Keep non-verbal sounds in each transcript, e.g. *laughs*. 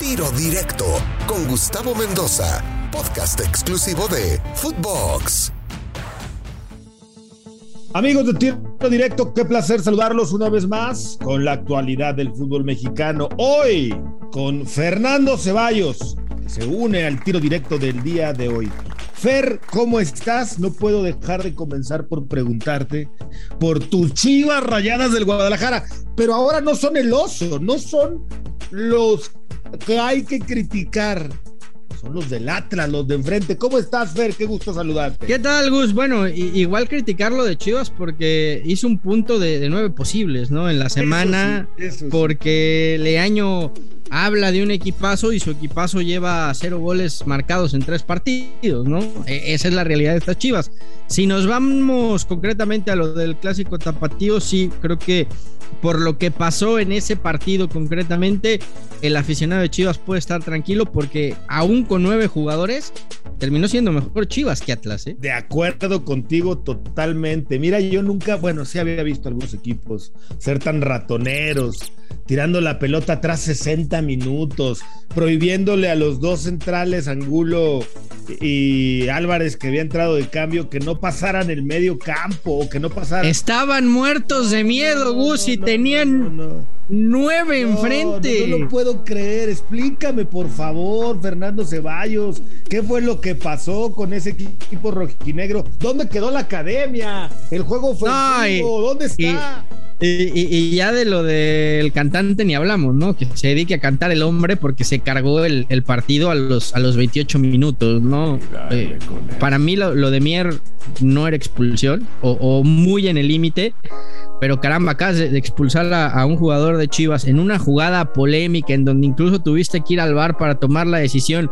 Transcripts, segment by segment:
Tiro Directo con Gustavo Mendoza, podcast exclusivo de Footbox. Amigos de Tiro Directo, qué placer saludarlos una vez más con la actualidad del fútbol mexicano. Hoy con Fernando Ceballos, que se une al Tiro Directo del día de hoy. Fer, ¿cómo estás? No puedo dejar de comenzar por preguntarte por tus chivas rayadas del Guadalajara, pero ahora no son el oso, no son los que hay que criticar. Son los del Atlas, los de enfrente. ¿Cómo estás, Fer? Qué gusto saludarte. ¿Qué tal, Gus? Bueno, igual criticarlo de Chivas porque hizo un punto de, nueve posibles, ¿no? En la semana, porque Leaño habla de un equipazo y su equipazo lleva cero goles marcados en tres partidos, ¿no? E, esa es la realidad de estas Chivas. Si nos vamos concretamente a lo del clásico tapatío, sí, creo que por lo que pasó en ese partido concretamente, el aficionado de Chivas puede estar tranquilo porque aún con nueve jugadores, terminó siendo mejor Chivas que Atlas. ¿eh? De acuerdo contigo totalmente. Mira, yo nunca, bueno, sí había visto algunos equipos ser tan ratoneros tirando la pelota atrás 60 minutos, prohibiéndole a los dos centrales, Angulo y Álvarez, que había entrado de cambio, que no pasaran el medio campo o que no pasaran. Estaban muertos de miedo, Gus, y tenían nueve enfrente. No, lo puedo creer. Explícame, por favor, Fernando Ceballos, ¿qué fue lo que pasó con ese equipo rojinegro? ¿Dónde quedó la academia? El juego fue. ¿Dónde está? Y, ya de lo del cantante ni hablamos, ¿no? Que se dedique a cantar el hombre porque se cargó el, partido a los, a los 28 minutos, ¿no? Eh, para mí lo, de Mier no era expulsión o, muy en el límite, pero caramba, acá de, expulsar a, un jugador de Chivas en una jugada polémica en donde incluso tuviste que ir al bar para tomar la decisión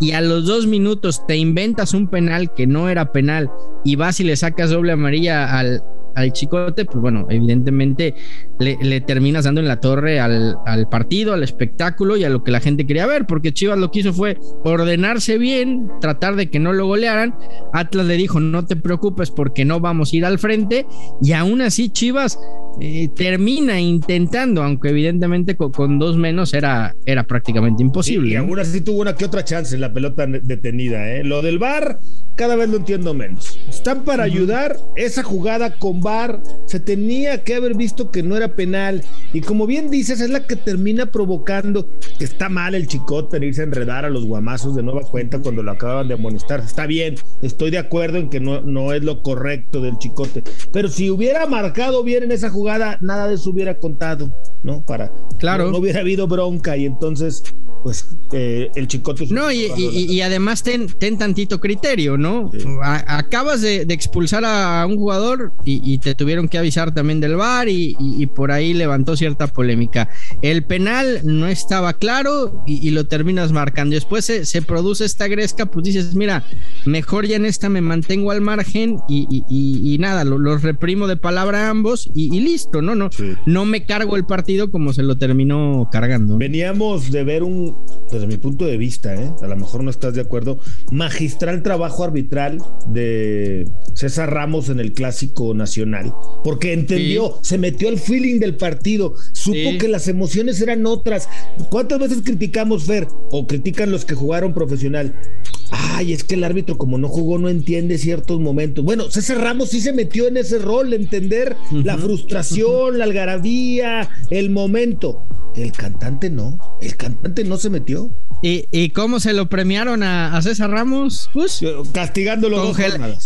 y a los dos minutos te inventas un penal que no era penal y vas y le sacas doble amarilla al, al chicote, pues bueno, evidentemente le, terminas dando en la torre al, al, partido, al espectáculo y a lo que la gente quería ver, porque Chivas lo que hizo fue ordenarse bien, tratar de que no lo golearan. Atlas le dijo, no te preocupes porque no vamos a ir al frente, y aún así Chivas eh, termina intentando, aunque evidentemente con, dos menos era, era prácticamente imposible. y aún así tuvo una que otra chance en la pelota detenida. ¿eh? Lo del VAR, cada vez lo entiendo menos. Están para ayudar. Esa jugada con VAR se tenía que haber visto que no era penal. Y como bien dices, es la que termina provocando que está mal el chicote en irse a enredar a los guamazos de nueva cuenta cuando lo acaban de amonestar. Está bien, estoy de acuerdo en que no, no es lo correcto del chicote. Pero si hubiera marcado bien en esa jugada, nada de eso hubiera contado, ¿no? Para claro. no, hubiera habido bronca y entonces pues eh, el chicote. No, y, además ten, ten, tantito criterio, ¿no? acabas de, expulsar a un jugador y, te tuvieron que avisar también del VAR y, por ahí levantó cierta polémica. El penal no estaba claro y, lo terminas marcando. Después se, produce esta gresca, pues dices, mira, mejor ya en esta me mantengo al margen y, nada, los reprimo de palabra a ambos y, listo, ¿no? No, no me cargo el partido como se lo terminó cargando. Veníamos de ver un desde mi punto de vista, ¿eh? a lo mejor no estás de acuerdo, magistral trabajo arbitral de César Ramos en el Clásico Nacional, porque entendió, se metió al feeling del partido, supo que las emociones eran otras. ¿Cuántas veces criticamos, Fer, o critican los que jugaron profesional? Ay, es que el árbitro como no jugó no entiende ciertos momentos. Bueno, César Ramos sí se metió en ese rol, entender la frustración, la algarabía, el momento. El cantante no, el cantante no se metió. ¿Y, cómo se lo premiaron a, César Ramos? Pues, castigándolo.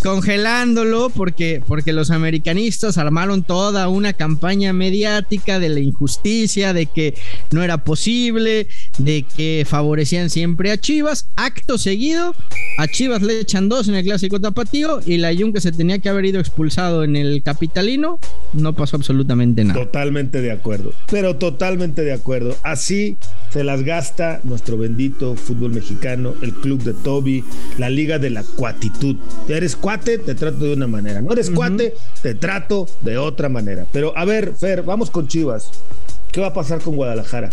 congelándolo porque, porque los americanistas armaron toda una campaña mediática de la injusticia, de que no era posible, de que favorecían siempre a Chivas. Acto seguido, a Chivas le echan dos en el clásico tapatío y la Jun que se tenía que haber ido expulsado en el capitalino, no pasó absolutamente nada. Totalmente de acuerdo, pero totalmente de acuerdo. Así se las gasta nuestro bendito fútbol mexicano, el club de Toby, la liga de la cuatitud. Eres cuate, te trato de una manera. No eres cuate, te trato de otra manera. Pero a ver, Fer, vamos con Chivas. ¿Qué va a pasar con Guadalajara?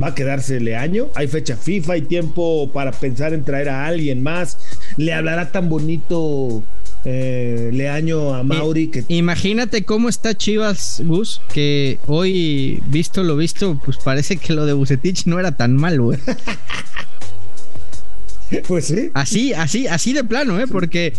¿Va a quedarse año? ¿Hay fecha FIFA? ¿Hay tiempo para pensar en traer a alguien más? ¿Le hablará tan bonito eh, Leaño a Mauri. Que... Imagínate cómo está Chivas, Gus, que hoy, visto lo visto, pues parece que lo de Bucetich no era tan malo, güey. *laughs* Pues sí. Así, así, así de plano, ¿eh? Porque eh,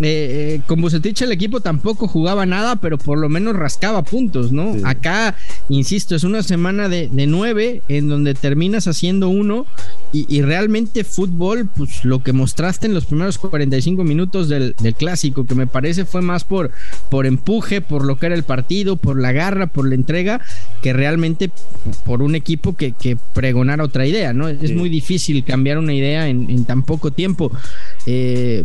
eh, con Bucetich el equipo tampoco jugaba nada, pero por lo menos rascaba puntos, ¿no? Acá, insisto, es una semana de, nueve en donde terminas haciendo uno y, realmente fútbol, pues lo que mostraste en los primeros 45 minutos del, clásico, que me parece fue más por, por empuje, por lo que era el partido, por la garra, por la entrega, que realmente por un equipo que, pregonara otra idea, ¿no? Es muy difícil cambiar una idea en, tan poco tiempo. Eh,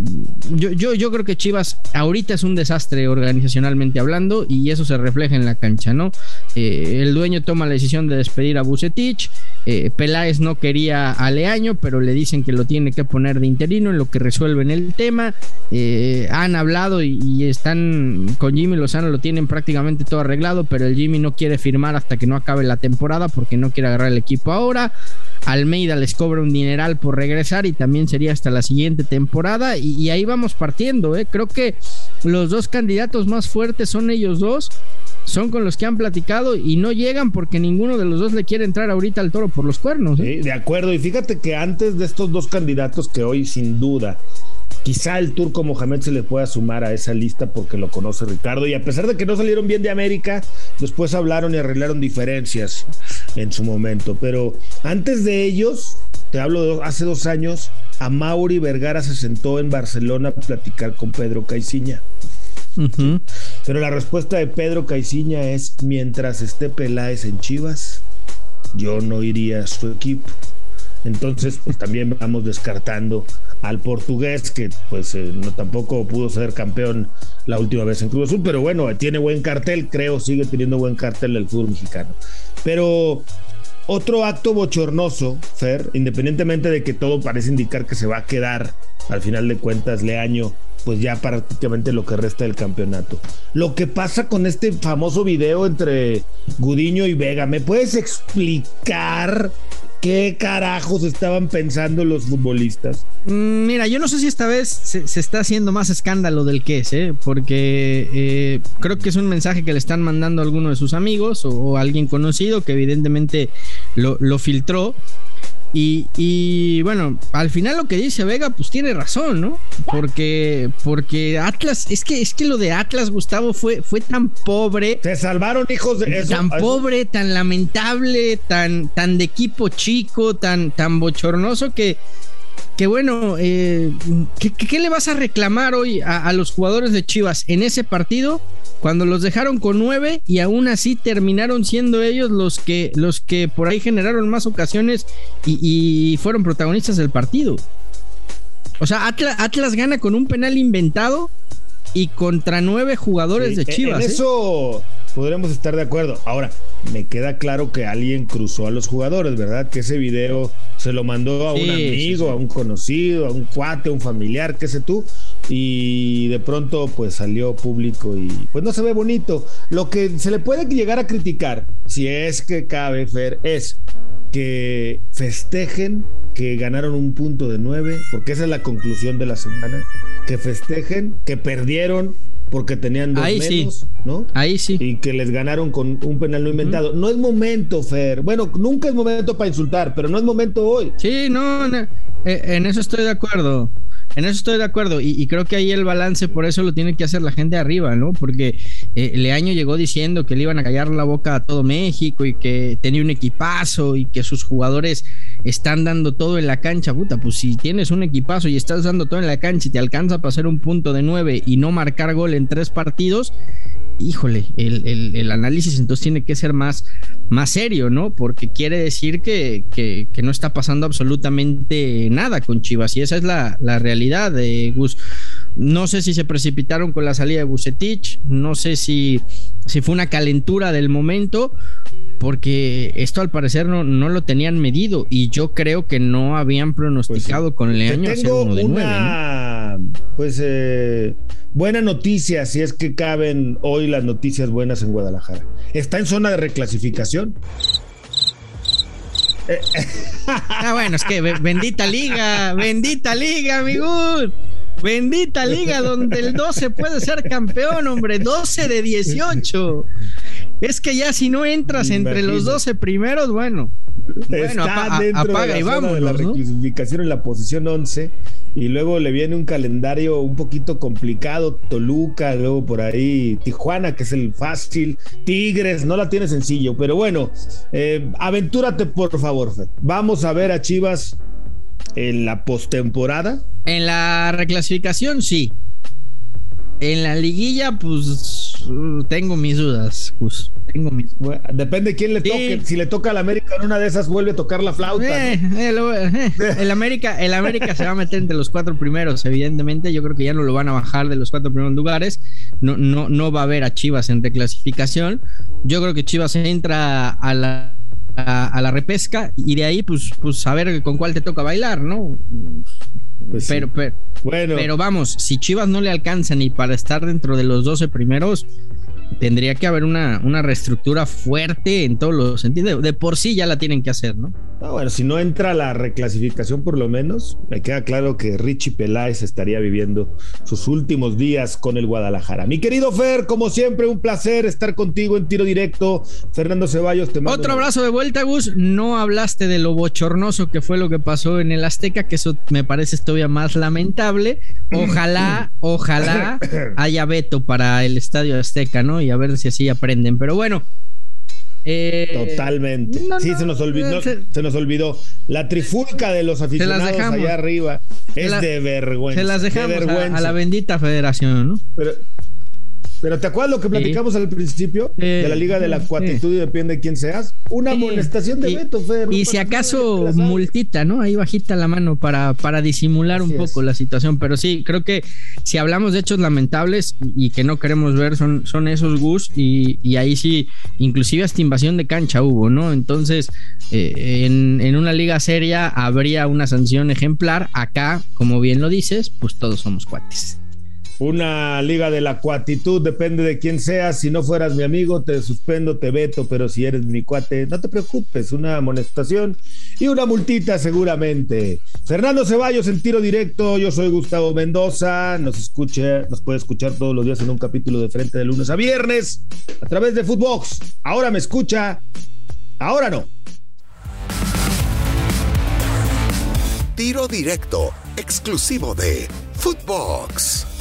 yo, yo, yo creo que Chivas ahorita es un desastre organizacionalmente hablando y eso se refleja en la cancha, ¿no? Eh, el dueño toma la decisión de despedir a Bucetich. Eh, Peláez no quería a Leaño, pero le dicen que lo tiene que poner de interino en lo que resuelven el tema. Eh, han hablado y, están con Jimmy Lozano, lo tienen prácticamente todo arreglado, pero el Jimmy no quiere firmar hasta que no acabe la temporada porque no quiere agarrar el equipo ahora. Almeida les cobra un dineral por regresar y también sería hasta la siguiente temporada y, ahí vamos partiendo. ¿eh? Creo que los dos candidatos más fuertes son ellos dos, son con los que han platicado y no llegan porque ninguno de los dos le quiere entrar ahorita al toro por los cuernos. ¿eh? Sí, de acuerdo, y fíjate que antes de estos dos candidatos que hoy sin duda Quizá el turco Mohamed se le pueda sumar a esa lista porque lo conoce Ricardo. Y a pesar de que no salieron bien de América, después hablaron y arreglaron diferencias en su momento. Pero antes de ellos, te hablo de hace dos años, a Mauri Vergara se sentó en Barcelona a platicar con Pedro Caiciña. Pero la respuesta de Pedro Caiciña es: mientras esté Peláez en Chivas, yo no iría a su equipo. Entonces, pues también vamos descartando al portugués, que pues eh, no, tampoco pudo ser campeón la última vez en Cruz Azul, pero bueno, tiene buen cartel, creo, sigue teniendo buen cartel el fútbol mexicano. Pero otro acto bochornoso, Fer, independientemente de que todo parece indicar que se va a quedar al final de cuentas Leaño, pues ya prácticamente lo que resta del campeonato. Lo que pasa con este famoso video entre Gudiño y Vega, ¿me puedes explicar ¿Qué carajos estaban pensando los futbolistas? Mm, mira, yo no sé si esta vez se, está haciendo más escándalo del que es, ¿eh? porque eh, creo que es un mensaje que le están mandando a alguno de sus amigos o, alguien conocido que evidentemente lo, lo filtró. Y, bueno, al final lo que dice Vega, pues tiene razón, ¿no? Porque, porque Atlas, es que, es que lo de Atlas, Gustavo, fue, fue tan pobre. Se salvaron hijos de eso. Tan pobre, tan lamentable, tan, tan de equipo chico, tan, tan bochornoso que, que bueno, eh, ¿qué, le vas a reclamar hoy a los jugadores de Chivas en ese partido? Cuando los dejaron con nueve y aún así terminaron siendo ellos los que, los que por ahí generaron más ocasiones y, fueron protagonistas del partido. O sea, Atlas, gana con un penal inventado y contra nueve jugadores de Chivas. En ¿eh? eso podremos estar de acuerdo. Ahora, me queda claro que alguien cruzó a los jugadores, ¿verdad? Que ese video se lo mandó a un amigo, a un conocido, a un cuate, a un familiar, qué sé tú, y de pronto pues salió público y pues no se ve bonito. Lo que se le puede llegar a criticar, si es que cabe, Fer, es que festejen que ganaron un punto de nueve, porque esa es la conclusión de la semana, que festejen que perdieron porque tenían dos menos, ¿no? Ahí sí. Y que les ganaron con un penal no inventado. No es momento, Fer. Bueno, nunca es momento para insultar, pero no es momento hoy. Sí, no, no. Eh, en eso estoy de acuerdo. En eso estoy de acuerdo y, creo que ahí el balance por eso lo tiene que hacer la gente arriba, ¿no? Porque eh, Leaño llegó diciendo que le iban a callar la boca a todo México y que tenía un equipazo y que sus jugadores están dando todo en la cancha. Puta, pues si tienes un equipazo y estás dando todo en la cancha y te alcanza para hacer un punto de nueve y no marcar gol en tres partidos, híjole, el, análisis entonces tiene que ser más, más serio, ¿no? Porque quiere decir que, que, no está pasando absolutamente nada con Chivas y esa es la, la realidad de Gus. No sé si se precipitaron con la salida de Bucetich, no sé si, si fue una calentura del momento, porque esto al parecer no, no lo tenían medido y yo creo que no habían pronosticado pues con Leaño hacer uno de una, Pues eh, buena noticia, si es que caben hoy las noticias buenas en Guadalajara. Está en zona de reclasificación. ah, bueno, es que bendita liga, bendita liga, amigos. Bendita liga donde el 12 puede ser campeón, hombre. 12 de 18. Es que ya si no entras entre los 12 primeros, bueno. Está dentro de la, y vamos, de la reclasificación en la posición 11 y luego le viene un calendario un poquito complicado, Toluca, luego por ahí Tijuana, que es el fácil, Tigres, no la tiene sencillo, pero bueno, eh, aventúrate por favor, Vamos a ver a Chivas en la postemporada. En la reclasificación, sí. En la liguilla, pues tengo mis dudas, pues. Tengo mis... depende quién le toque. Si le toca al América en una de esas, vuelve a tocar la flauta. Eh, eh, el, América, el América se va a meter entre los cuatro primeros, evidentemente. Yo creo que ya no lo van a bajar de los cuatro primeros lugares. No, no, no va a haber a Chivas en reclasificación. Yo creo que Chivas entra a la a, la repesca y de ahí pues, pues a ver con cuál te toca bailar, ¿no? Pues pero, pero, bueno. pero vamos, si Chivas no le alcanza ni para estar dentro de los 12 primeros, tendría que haber una, una reestructura fuerte en todos los sentidos. De, por sí ya la tienen que hacer, ¿no? Ah, bueno, si no entra la reclasificación por lo menos, me queda claro que Richie Peláez estaría viviendo sus últimos días con el Guadalajara. Mi querido Fer, como siempre, un placer estar contigo en tiro directo. Fernando Ceballos, te mando. Otro abrazo de vuelta, Gus. No hablaste de lo bochornoso que fue lo que pasó en el Azteca, que eso me parece todavía más lamentable. Ojalá, *laughs* ojalá *laughs* haya veto para el Estadio Azteca, ¿no? Y a ver si así aprenden. Pero bueno. Eh, Totalmente. sí, se nos olvidó, se, nos olvidó. La trifulca de los aficionados allá arriba es de vergüenza. Se las dejamos a, la bendita federación, ¿no? Pero, pero ¿te acuerdas lo que platicamos al principio? de la Liga de la Cuatitud y depende de quién seas. Una amonestación de Beto, Fer. Y si acaso multita, ¿no? Ahí bajita la mano para, para disimular un poco la situación. Pero sí, creo que si hablamos de hechos lamentables y que no queremos ver, son, son esos Gus. Y, ahí sí, inclusive hasta invasión de cancha hubo, ¿no? Entonces, eh, en, en una liga seria habría una sanción ejemplar. Acá, como bien lo dices, pues todos somos cuates. Una liga de la cuatitud, depende de quién seas. Si no fueras mi amigo, te suspendo, te veto, pero si eres mi cuate, no te preocupes, una amonestación y una multita seguramente. Fernando Ceballos en tiro directo, yo soy Gustavo Mendoza, nos escucha, nos puede escuchar todos los días en un capítulo de frente de lunes a viernes a través de Footbox. Ahora me escucha, ahora no. Tiro directo, exclusivo de Footbox.